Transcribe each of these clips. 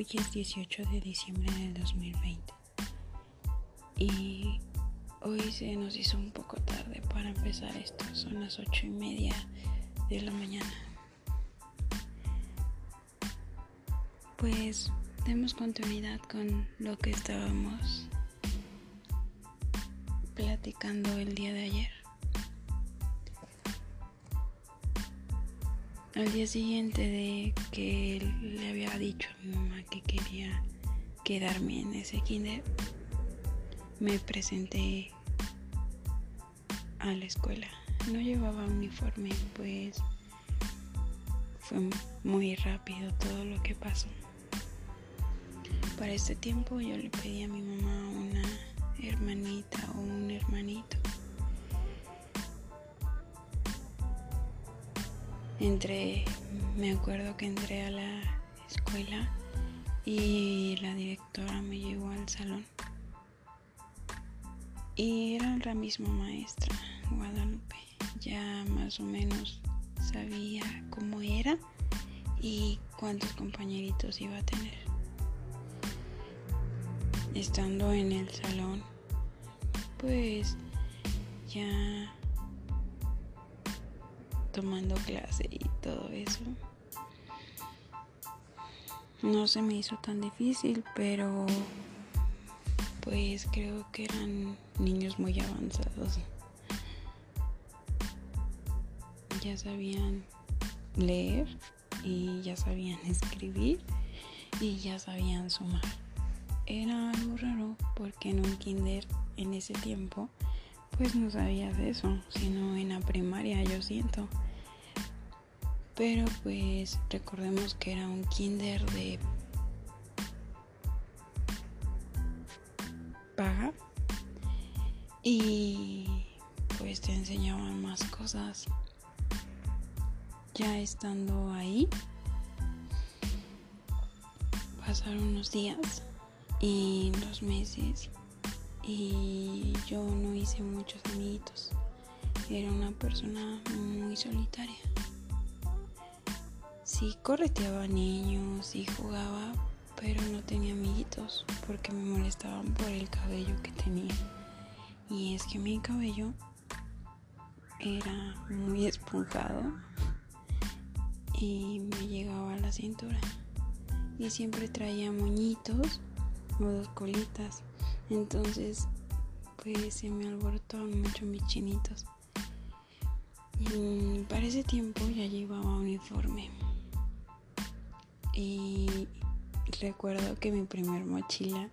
Hoy es 18 de diciembre del 2020 y hoy se nos hizo un poco tarde para empezar esto. Son las ocho y media de la mañana. Pues demos continuidad con lo que estábamos platicando el día de ayer. Al día siguiente de que le había dicho a mi mamá que quería quedarme en ese kinder, me presenté a la escuela. No llevaba uniforme, pues fue muy rápido todo lo que pasó. Para este tiempo yo le pedí a mi mamá una hermanita o un hermanito entré, me acuerdo que entré a la escuela y la directora me llevó al salón. Y era la misma maestra, Guadalupe. Ya más o menos sabía cómo era y cuántos compañeritos iba a tener. Estando en el salón, pues ya tomando clase y todo eso. No se me hizo tan difícil, pero pues creo que eran niños muy avanzados. Ya sabían leer y ya sabían escribir y ya sabían sumar. Era algo raro porque en un kinder en ese tiempo pues no sabías eso, sino en la primaria yo siento. Pero pues recordemos que era un kinder de paga y pues te enseñaban más cosas. Ya estando ahí, pasaron unos días y los meses y yo no hice muchos amiguitos. Era una persona muy solitaria. Sí correteaba niños y jugaba, pero no tenía amiguitos porque me molestaban por el cabello que tenía. Y es que mi cabello era muy esponjado y me llegaba a la cintura. Y siempre traía moñitos o dos colitas. Entonces, pues se me alborotaban mucho mis chinitos. Y para ese tiempo ya llevaba uniforme. Y recuerdo que mi primer mochila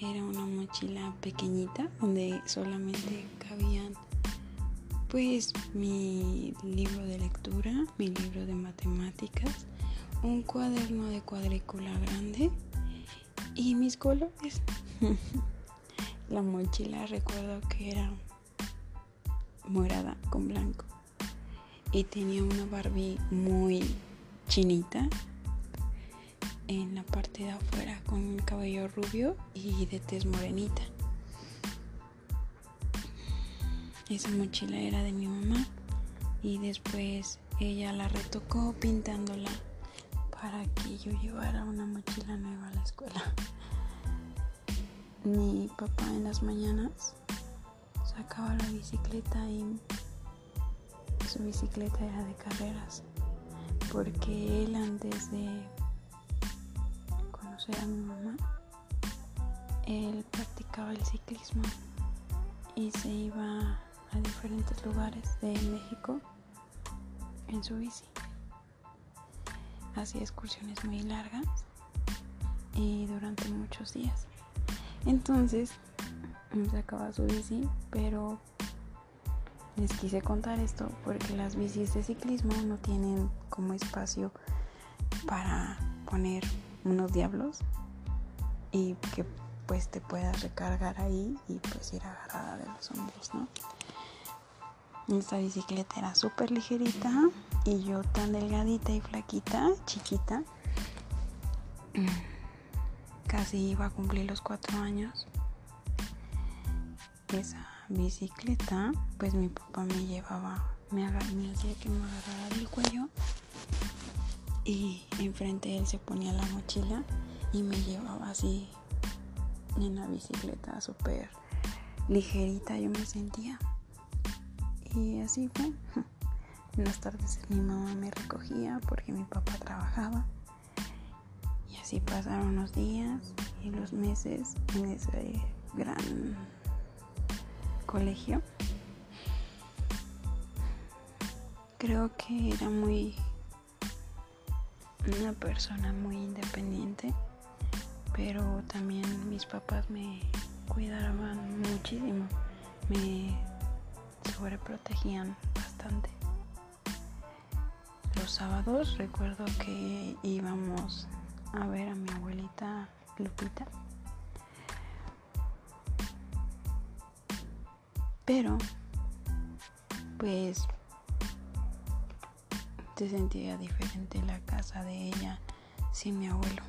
era una mochila pequeñita donde solamente cabían pues mi libro de lectura, mi libro de matemáticas, un cuaderno de cuadrícula grande y mis colores. La mochila recuerdo que era morada con blanco y tenía una Barbie muy chinita en la parte de afuera con el cabello rubio y de tez morenita. Esa mochila era de mi mamá y después ella la retocó pintándola para que yo llevara una mochila nueva a la escuela mi papá en las mañanas sacaba la bicicleta y su bicicleta era de carreras porque él antes de conocer a mi mamá él practicaba el ciclismo y se iba a diferentes lugares de México en su bici. Hacía excursiones muy largas y durante muchos días. Entonces, sacaba su bici, pero les quise contar esto porque las bicis de ciclismo no tienen como espacio para poner unos diablos y que pues te puedas recargar ahí y pues ir agarrada de los hombros, ¿no? Esta bicicleta era súper ligerita y yo tan delgadita y flaquita, chiquita casi iba a cumplir los cuatro años. Esa bicicleta, pues mi papá me llevaba, me, me hacía que me agarrara del cuello y enfrente él se ponía la mochila y me llevaba así en la bicicleta súper ligerita yo me sentía. Y así fue. En las tardes mi mamá me recogía porque mi papá trabajaba. Y así pasaron los días y los meses en ese gran colegio. Creo que era muy una persona muy independiente, pero también mis papás me cuidaban muchísimo, me sobreprotegían bastante. Los sábados recuerdo que íbamos a ver a mi abuelita Lupita. Pero, pues, se sentía diferente la casa de ella sin mi abuelo.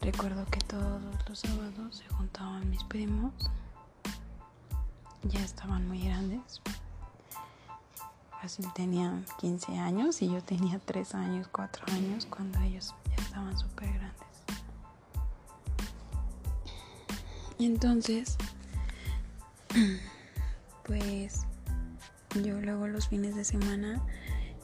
Recuerdo que todos los sábados se juntaban mis primos. Ya estaban muy grandes. Fácil tenían 15 años y yo tenía 3 años, 4 años cuando ellos ya estaban súper grandes. Y entonces, pues yo luego los fines de semana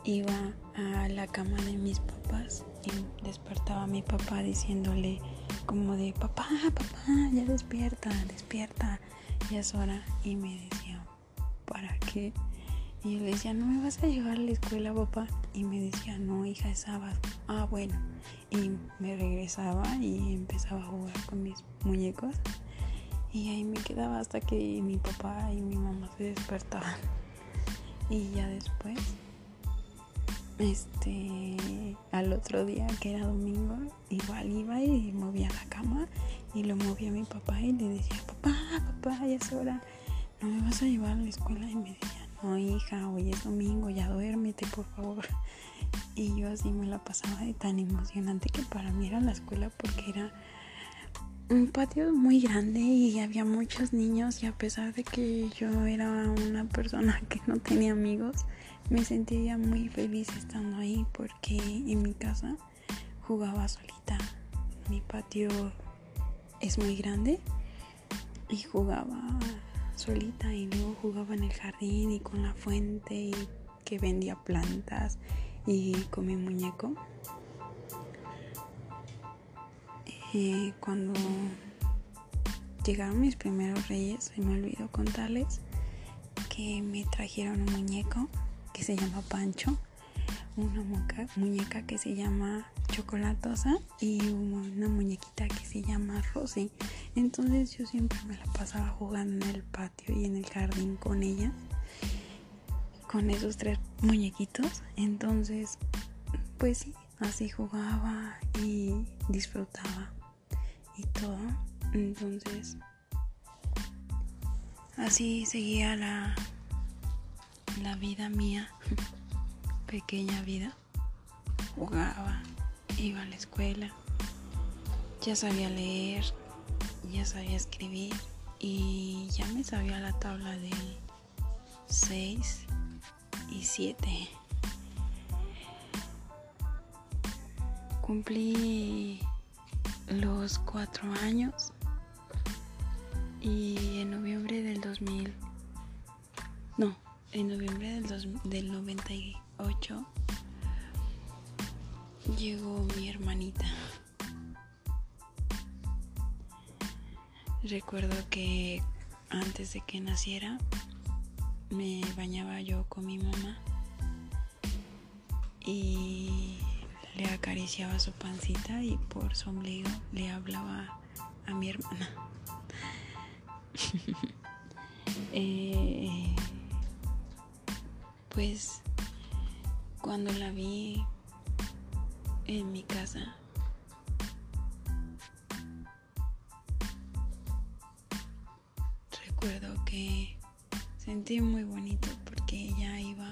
iba a la cama de mis papás y despertaba a mi papá diciéndole como de papá, papá, ya despierta, despierta, ya es hora. Y me decía, ¿para qué? Y yo le decía, no me vas a llevar a la escuela, papá. Y me decía, no, hija, es sábado. Ah, bueno. Y me regresaba y empezaba a jugar con mis muñecos. Y ahí me quedaba hasta que mi papá y mi mamá se despertaban. Y ya después, este, al otro día que era domingo, igual iba y movía la cama y lo movía mi papá y le decía, papá, papá, ya es hora, ¿no me vas a llevar a la escuela? Y me decía, no, hija, hoy es domingo, ya duérmete, por favor. Y yo así me la pasaba de tan emocionante que para mí era la escuela porque era un patio muy grande y había muchos niños y a pesar de que yo era una persona que no tenía amigos, me sentía muy feliz estando ahí porque en mi casa jugaba solita. Mi patio es muy grande y jugaba solita y luego jugaba en el jardín y con la fuente y que vendía plantas y con mi muñeco. Y cuando llegaron mis primeros reyes, me olvidó contarles que me trajeron un muñeco que se llama Pancho, una muñeca que se llama Chocolatosa y una muñequita que se llama Rosy. Entonces yo siempre me la pasaba jugando en el patio y en el jardín con ella, con esos tres muñequitos. Entonces, pues sí, así jugaba y disfrutaba y todo. Entonces, así seguía la, la vida mía, pequeña vida. Jugaba, iba a la escuela, ya sabía leer, ya sabía escribir y ya me sabía la tabla de 6 y 7. Cumplí los cuatro años y en noviembre del 2000 no en noviembre del, del 98 llegó mi hermanita. Recuerdo que antes de que naciera me bañaba yo con mi mamá y le acariciaba su pancita y por su ombligo le hablaba a mi hermana. Eh, pues cuando la vi en mi casa, recuerdo que sentí muy bonito porque ella iba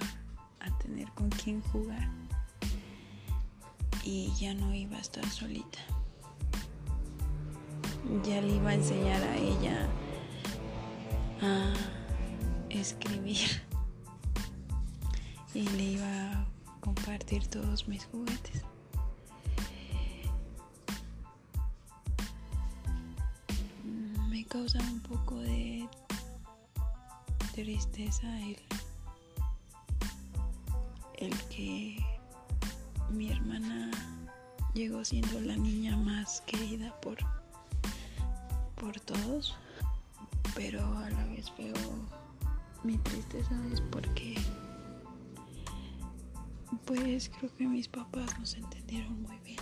a tener con quien jugar y ya no iba a estar solita. Ya le iba a enseñar a ella a escribir y le iba a compartir todos mis juguetes. Me causa un poco de tristeza el, el que mi hermana llegó siendo la niña más querida por, por todos, pero a la vez veo mi tristeza es porque pues creo que mis papás nos entendieron muy bien.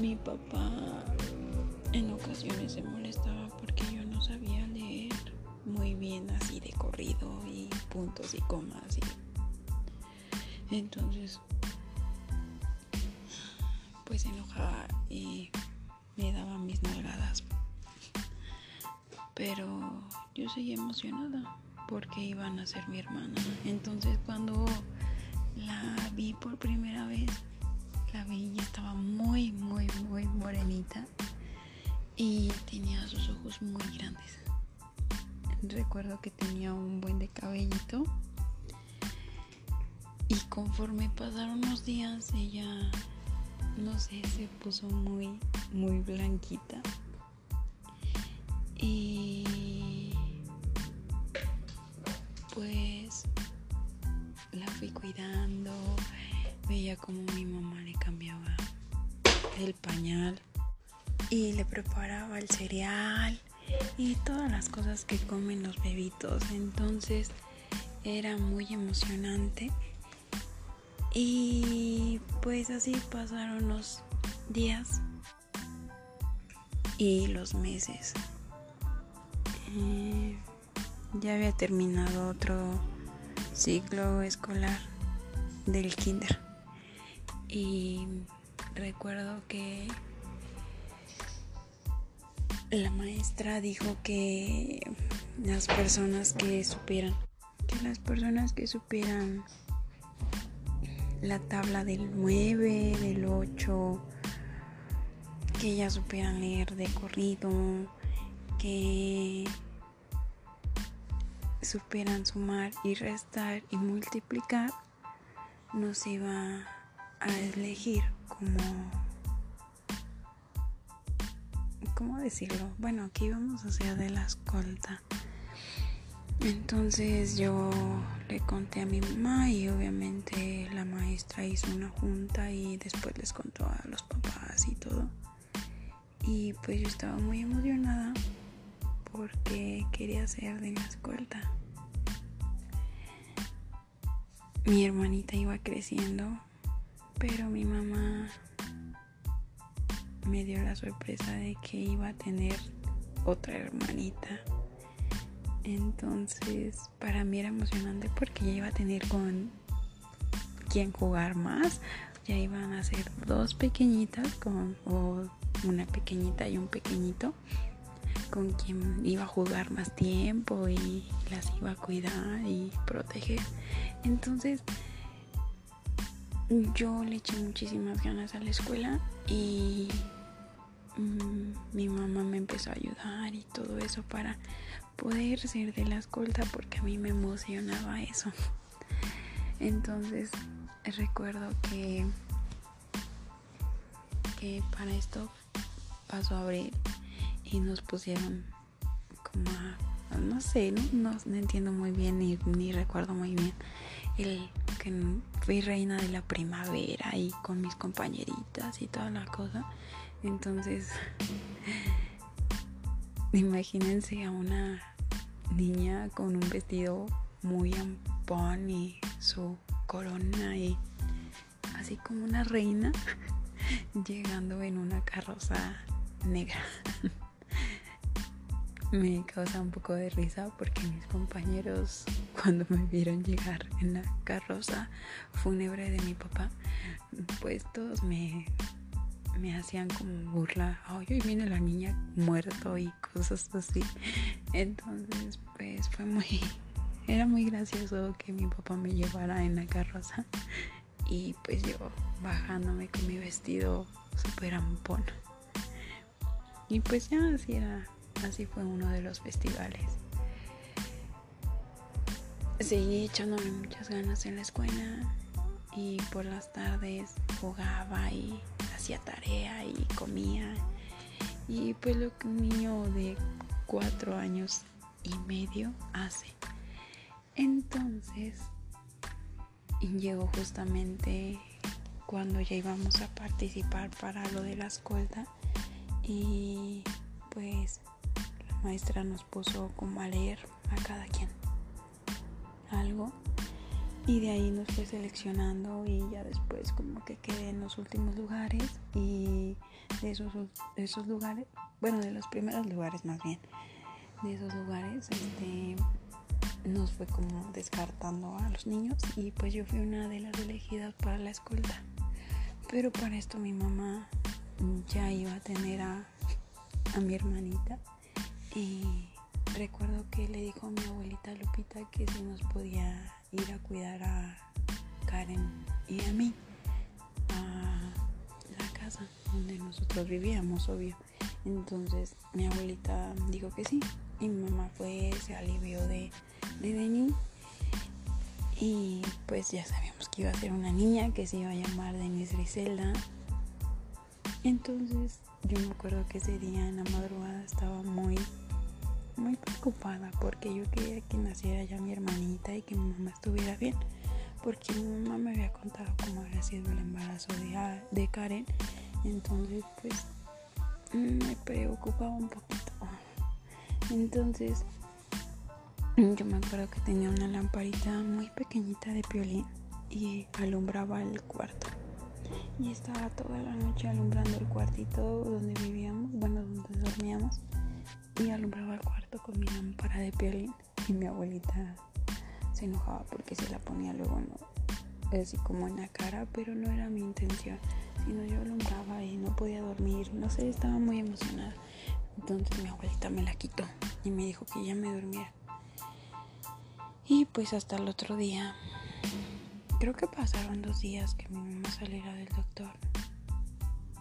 Mi papá en ocasiones se molestaba porque yo no sabía leer muy bien así de corrido y puntos y comas y entonces pues se enojaba y me daba mis nalgadas pero yo seguía emocionada porque iban a ser mi hermana entonces cuando la vi por primera vez la vi y estaba muy muy muy morenita y tenía sus ojos muy grandes. Recuerdo que tenía un buen de cabellito y conforme pasaron los días ella, no sé, se puso muy, muy blanquita. Y pues la fui cuidando, veía como mi mamá le cambiaba el pañal y le preparaba el cereal y todas las cosas que comen los bebitos. Entonces era muy emocionante. Y pues así pasaron los días y los meses. Eh, ya había terminado otro ciclo escolar del kinder. Y recuerdo que la maestra dijo que las personas que supieran, que las personas que supieran la tabla del 9, del 8, que ya supieran leer de corrido, que supieran sumar y restar y multiplicar, nos iba a elegir como ¿cómo decirlo? Bueno, aquí íbamos hacia de la escolta. Entonces yo le conté a mi mamá y obviamente la maestra hizo una junta y después les contó a los papás y todo. Y pues yo estaba muy emocionada porque quería ser de la escolta. Mi hermanita iba creciendo, pero mi mamá me dio la sorpresa de que iba a tener otra hermanita. Entonces, para mí era emocionante porque ya iba a tener con quien jugar más. Ya iban a ser dos pequeñitas con o una pequeñita y un pequeñito con quien iba a jugar más tiempo y las iba a cuidar y proteger. Entonces, yo le eché muchísimas ganas a la escuela y Mi mamá me empezó a ayudar y todo eso para poder ser de la escolta porque a mí me emocionaba eso. Entonces recuerdo que, que para esto pasó abril y nos pusieron como a, no sé, no, no, entiendo muy bien ni, ni recuerdo muy bien el que fui reina de la primavera y con mis compañeritas y toda la cosa entonces, imagínense a una niña con un vestido muy ampón y su corona y así como una reina llegando en una carroza negra. me causa un poco de risa porque mis compañeros cuando me vieron llegar en la carroza fúnebre de mi papá, pues todos me me hacían como burla, ay, hoy viene la niña muerto y cosas así. Entonces, pues fue muy, era muy gracioso que mi papá me llevara en la carroza y pues yo bajándome con mi vestido super ampón. Y pues ya así era, así fue uno de los festivales. Seguí echándome muchas ganas en la escuela y por las tardes jugaba y hacía tarea y comía Y pues lo que un niño de cuatro años y medio hace. Entonces llegó justamente cuando ya íbamos a participar para lo de la escolta y pues la maestra nos puso como a leer a cada quien algo y de ahí nos fue seleccionando y ya después como que quedé en los últimos lugares y de esos, esos lugares, bueno de los primeros lugares más bien, de esos lugares este nos fue como descartando a los niños y pues yo fui una de las elegidas para la escolta. Pero para esto mi mamá ya iba a tener a, a mi hermanita y recuerdo que le dijo a mi abuelita Lupita que si nos podía ir a cuidar a Karen y a mí a la casa donde nosotros vivíamos, obvio. Entonces mi abuelita dijo que sí y mi mamá fue, se alivió de, de Denny y pues ya sabíamos que iba a ser una niña que se iba a llamar Denise Griselda. Entonces yo me acuerdo que ese día en la madrugada estaba muy, muy preocupada porque yo quería que naciera ya mi hermanita y que mi mamá estuviera bien. Porque mi mamá me había contado cómo había sido el embarazo de, de Karen. Entonces pues me preocupaba un poquito. Entonces yo me acuerdo que tenía una lamparita muy pequeñita de piolín y alumbraba el cuarto. Y estaba toda la noche alumbrando el cuartito donde vivíamos, bueno, donde dormíamos. Y alumbraba el cuarto con mi lámpara de piolín. Y mi abuelita se enojaba porque se la ponía luego, así como en la cara, pero no era mi intención. Sino yo alumbraba y no podía dormir. No sé, estaba muy emocionada. Entonces mi abuelita me la quitó y me dijo que ya me durmiera. Y pues hasta el otro día, creo que pasaron dos días que mi mamá saliera del doctor,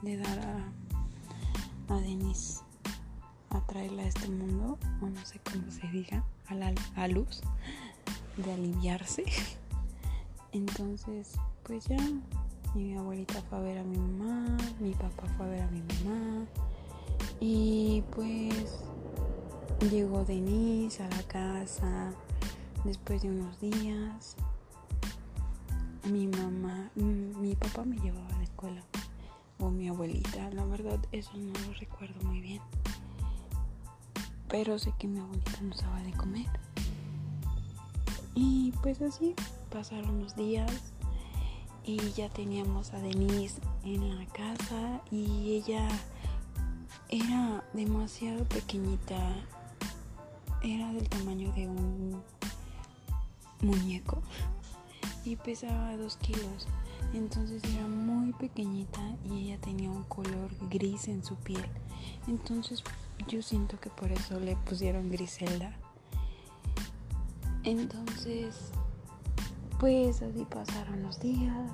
de dar a, a Denise a traerla a este mundo, o no sé cómo se diga, a la a luz, de aliviarse. Entonces, pues ya, mi abuelita fue a ver a mi mamá, mi papá fue a ver a mi mamá, y pues llegó Denise a la casa Después de unos días, mi mamá, mm, mi papá me llevaba a la escuela o mi abuelita, la verdad eso no lo recuerdo muy bien. Pero sé que mi abuelita nos daba de comer. Y pues así pasaron los días y ya teníamos a Denise en la casa y ella era demasiado pequeñita. Era del tamaño de un muñeco y pesaba dos kilos. Entonces era muy pequeñita y ella tenía un color gris en su piel. Entonces yo siento que por eso le pusieron Griselda. Entonces, pues así pasaron los días.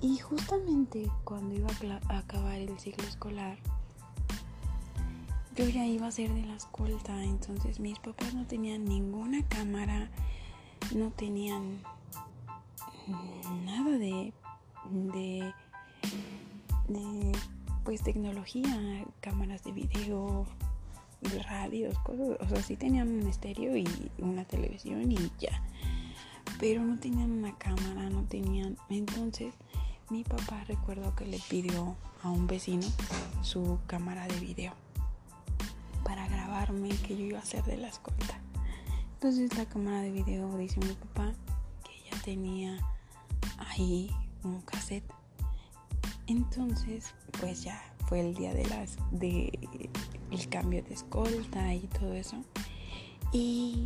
Y justamente cuando iba a acabar el ciclo escolar, yo ya iba a ser de la escolta. Entonces mis papás no tenían ninguna cámara no tenían nada de, de, pues tecnología, cámaras de video, radios, cosas, o sea, sí tenían un estéreo y una televisión y ya, pero no tenían una cámara, no tenían, entonces mi papá recuerdo que le pidió a un vecino su cámara de video para grabarme que yo iba a hacer de la escolta. Entonces la cámara de video dice mi papá que ya tenía ahí un cassette. Entonces, pues ya fue el día de las de el cambio de escolta y todo eso. Y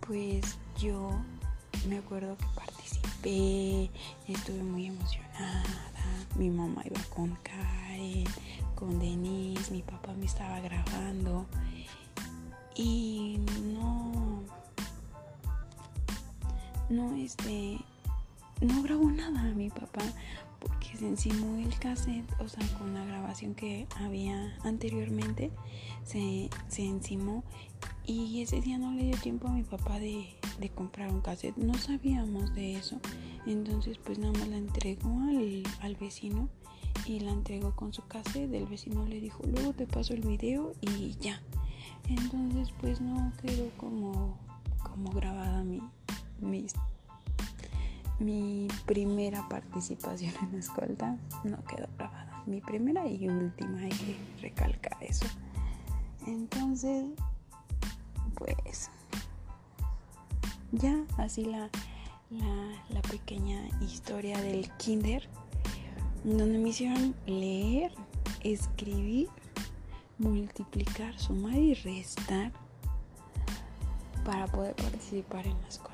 pues yo me acuerdo que participé, estuve muy emocionada. Mi mamá iba con Karen, con Denise, mi papá me estaba grabando y no no este no grabó nada mi papá porque se encimó el cassette o sea con la grabación que había anteriormente se, se encimó y ese día no le dio tiempo a mi papá de, de, comprar un cassette no sabíamos de eso entonces pues nada más la entregó al, al vecino y la entregó con su cassette. Del vecino le dijo, luego te paso el video y ya. Entonces pues no quedó como, como grabada mi, mi primera participación en la escolta. No quedó grabada. Mi primera y última, hay que recalcar eso. Entonces, pues ya así la, la, pequeña historia del kinder, donde me hicieron leer, escribir, multiplicar, sumar y restar para poder participar en la escuela.